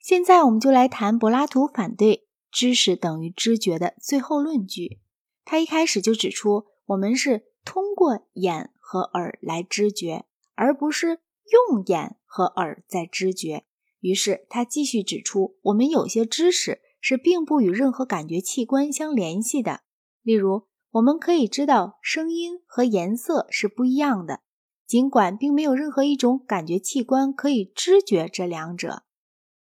现在我们就来谈柏拉图反对知识等于知觉的最后论据。他一开始就指出，我们是通过眼和耳来知觉，而不是用眼和耳在知觉。于是他继续指出，我们有些知识是并不与任何感觉器官相联系的。例如，我们可以知道声音和颜色是不一样的，尽管并没有任何一种感觉器官可以知觉这两者，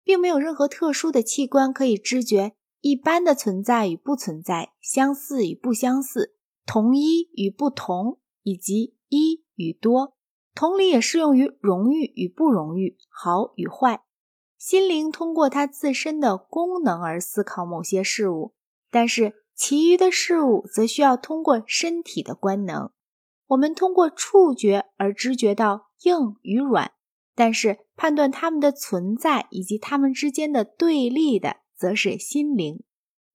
并没有任何特殊的器官可以知觉一般的存在与不存在、相似与不相似、同一与不同，以及一与多。同理，也适用于荣誉与不荣誉、好与坏。心灵通过它自身的功能而思考某些事物，但是其余的事物则需要通过身体的官能。我们通过触觉而知觉到硬与软，但是判断它们的存在以及它们之间的对立的，则是心灵。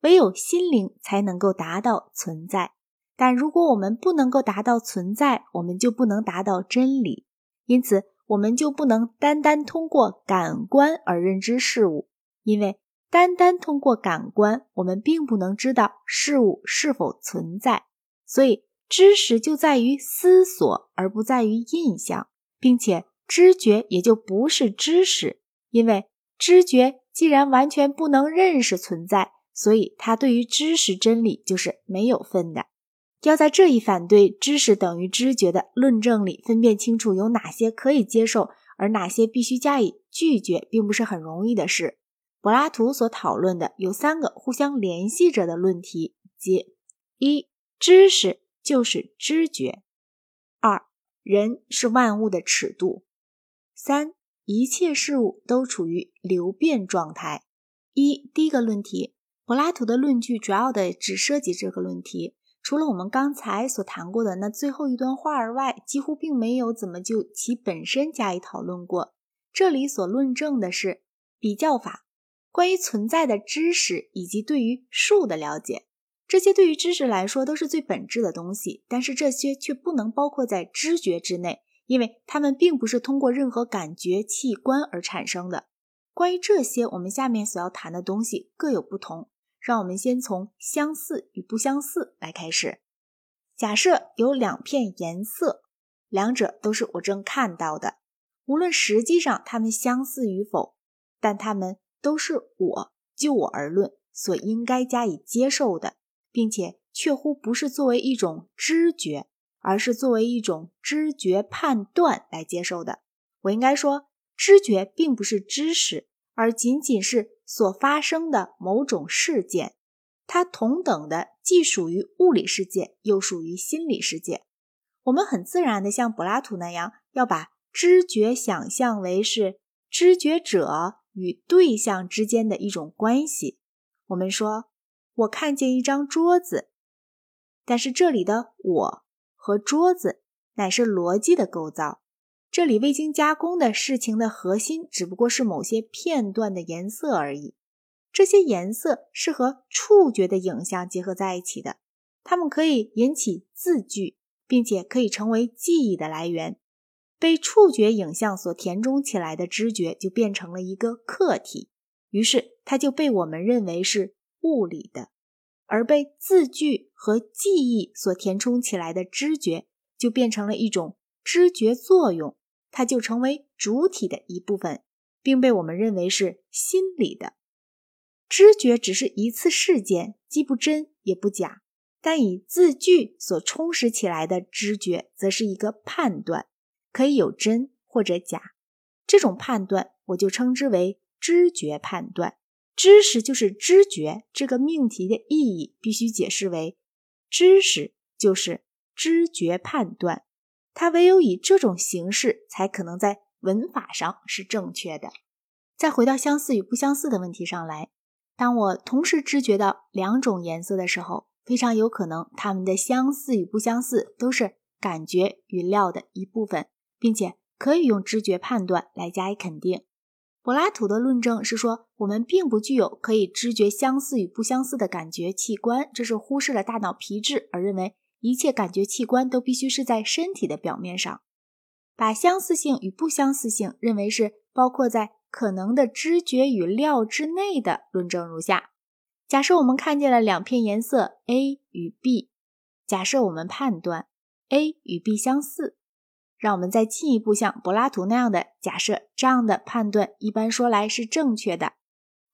唯有心灵才能够达到存在。但如果我们不能够达到存在，我们就不能达到真理。因此。我们就不能单单通过感官而认知事物，因为单单通过感官，我们并不能知道事物是否存在。所以，知识就在于思索，而不在于印象，并且知觉也就不是知识，因为知觉既然完全不能认识存在，所以它对于知识真理就是没有分的。要在这一反对知识等于知觉的论证里分辨清楚有哪些可以接受，而哪些必须加以拒绝，并不是很容易的事。柏拉图所讨论的有三个互相联系着的论题，即：一、知识就是知觉；二、人是万物的尺度；三、一切事物都处于流变状态。一、第一个论题，柏拉图的论据主要的只涉及这个论题。除了我们刚才所谈过的那最后一段话儿外，几乎并没有怎么就其本身加以讨论过。这里所论证的是比较法，关于存在的知识以及对于数的了解。这些对于知识来说都是最本质的东西，但是这些却不能包括在知觉之内，因为它们并不是通过任何感觉器官而产生的。关于这些，我们下面所要谈的东西各有不同。让我们先从相似与不相似来开始。假设有两片颜色，两者都是我正看到的，无论实际上它们相似与否，但它们都是我就我而论所应该加以接受的，并且确乎不是作为一种知觉，而是作为一种知觉判断来接受的。我应该说，知觉并不是知识，而仅仅是。所发生的某种事件，它同等的既属于物理世界，又属于心理世界。我们很自然的像柏拉图那样，要把知觉想象为是知觉者与对象之间的一种关系。我们说，我看见一张桌子，但是这里的我和桌子乃是逻辑的构造。这里未经加工的事情的核心，只不过是某些片段的颜色而已。这些颜色是和触觉的影像结合在一起的，它们可以引起字句，并且可以成为记忆的来源。被触觉影像所填充起来的知觉，就变成了一个客体，于是它就被我们认为是物理的；而被字句和记忆所填充起来的知觉，就变成了一种知觉作用。它就成为主体的一部分，并被我们认为是心理的知觉，只是一次事件，既不真也不假。但以字句所充实起来的知觉，则是一个判断，可以有真或者假。这种判断，我就称之为知觉判断。知识就是知觉，这个命题的意义必须解释为：知识就是知觉判断。它唯有以这种形式，才可能在文法上是正确的。再回到相似与不相似的问题上来，当我同时知觉到两种颜色的时候，非常有可能它们的相似与不相似都是感觉语料的一部分，并且可以用知觉判断来加以肯定。柏拉图的论证是说，我们并不具有可以知觉相似与不相似的感觉器官，这是忽视了大脑皮质而认为。一切感觉器官都必须是在身体的表面上，把相似性与不相似性认为是包括在可能的知觉与料之内的论证如下：假设我们看见了两片颜色 A 与 B，假设我们判断 A 与 B 相似，让我们再进一步像柏拉图那样的假设，这样的判断一般说来是正确的，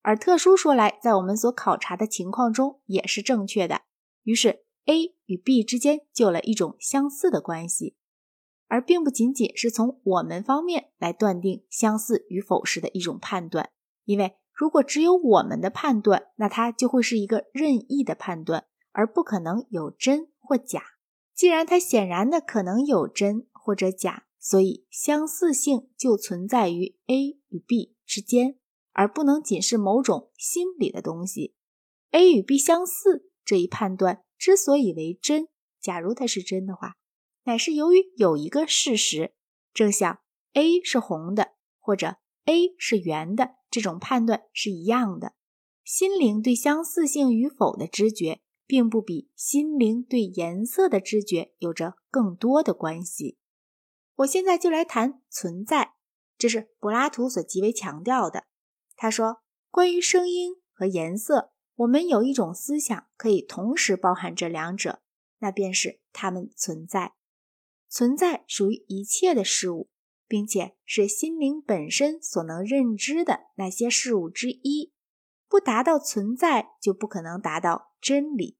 而特殊说来，在我们所考察的情况中也是正确的。于是 A 与 B 之间就有了一种相似的关系。而并不仅仅是从我们方面来断定相似与否时的一种判断，因为如果只有我们的判断，那它就会是一个任意的判断，而不可能有真或假。既然它显然的可能有真或者假，所以相似性就存在于 A 与 B 之间，而不能仅是某种心理的东西。A 与 B 相似这一判断之所以为真，假如它是真的话。乃是由于有一个事实，正像 A 是红的或者 A 是圆的这种判断是一样的。心灵对相似性与否的知觉，并不比心灵对颜色的知觉有着更多的关系。我现在就来谈存在，这是柏拉图所极为强调的。他说，关于声音和颜色，我们有一种思想可以同时包含这两者，那便是它们存在。存在属于一切的事物，并且是心灵本身所能认知的那些事物之一。不达到存在，就不可能达到真理。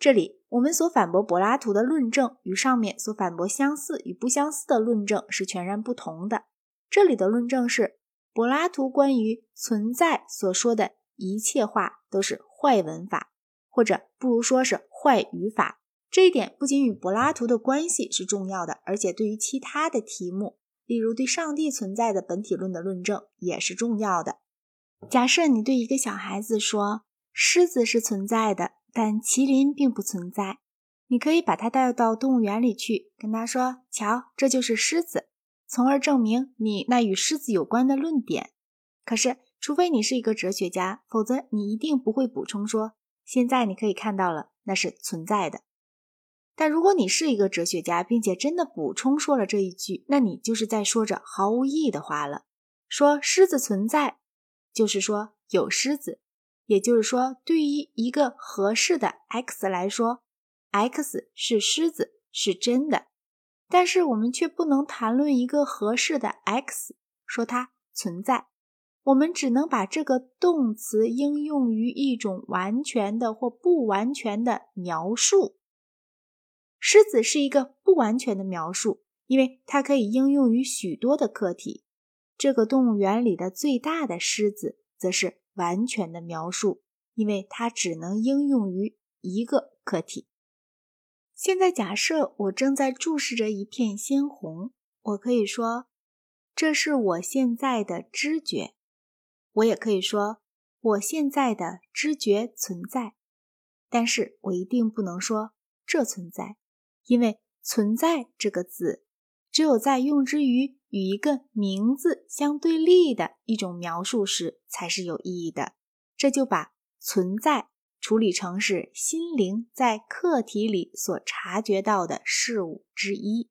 这里我们所反驳柏拉图的论证，与上面所反驳相似与不相似的论证是全然不同的。这里的论证是，柏拉图关于存在所说的一切话都是坏文法，或者不如说是坏语法。这一点不仅与柏拉图的关系是重要的，而且对于其他的题目，例如对上帝存在的本体论的论证也是重要的。假设你对一个小孩子说，狮子是存在的，但麒麟并不存在，你可以把它带到动物园里去，跟他说：“瞧，这就是狮子。”从而证明你那与狮子有关的论点。可是，除非你是一个哲学家，否则你一定不会补充说：“现在你可以看到了，那是存在的。”但如果你是一个哲学家，并且真的补充说了这一句，那你就是在说着毫无意义的话了。说狮子存在，就是说有狮子，也就是说，对于一个合适的 x 来说，x 是狮子是真的。但是我们却不能谈论一个合适的 x，说它存在。我们只能把这个动词应用于一种完全的或不完全的描述。狮子是一个不完全的描述，因为它可以应用于许多的客体。这个动物园里的最大的狮子则是完全的描述，因为它只能应用于一个客体。现在假设我正在注视着一片鲜红，我可以说这是我现在的知觉，我也可以说我现在的知觉存在，但是我一定不能说这存在。因为“存在”这个字，只有在用之于与一个名字相对立的一种描述时，才是有意义的。这就把“存在”处理成是心灵在客体里所察觉到的事物之一。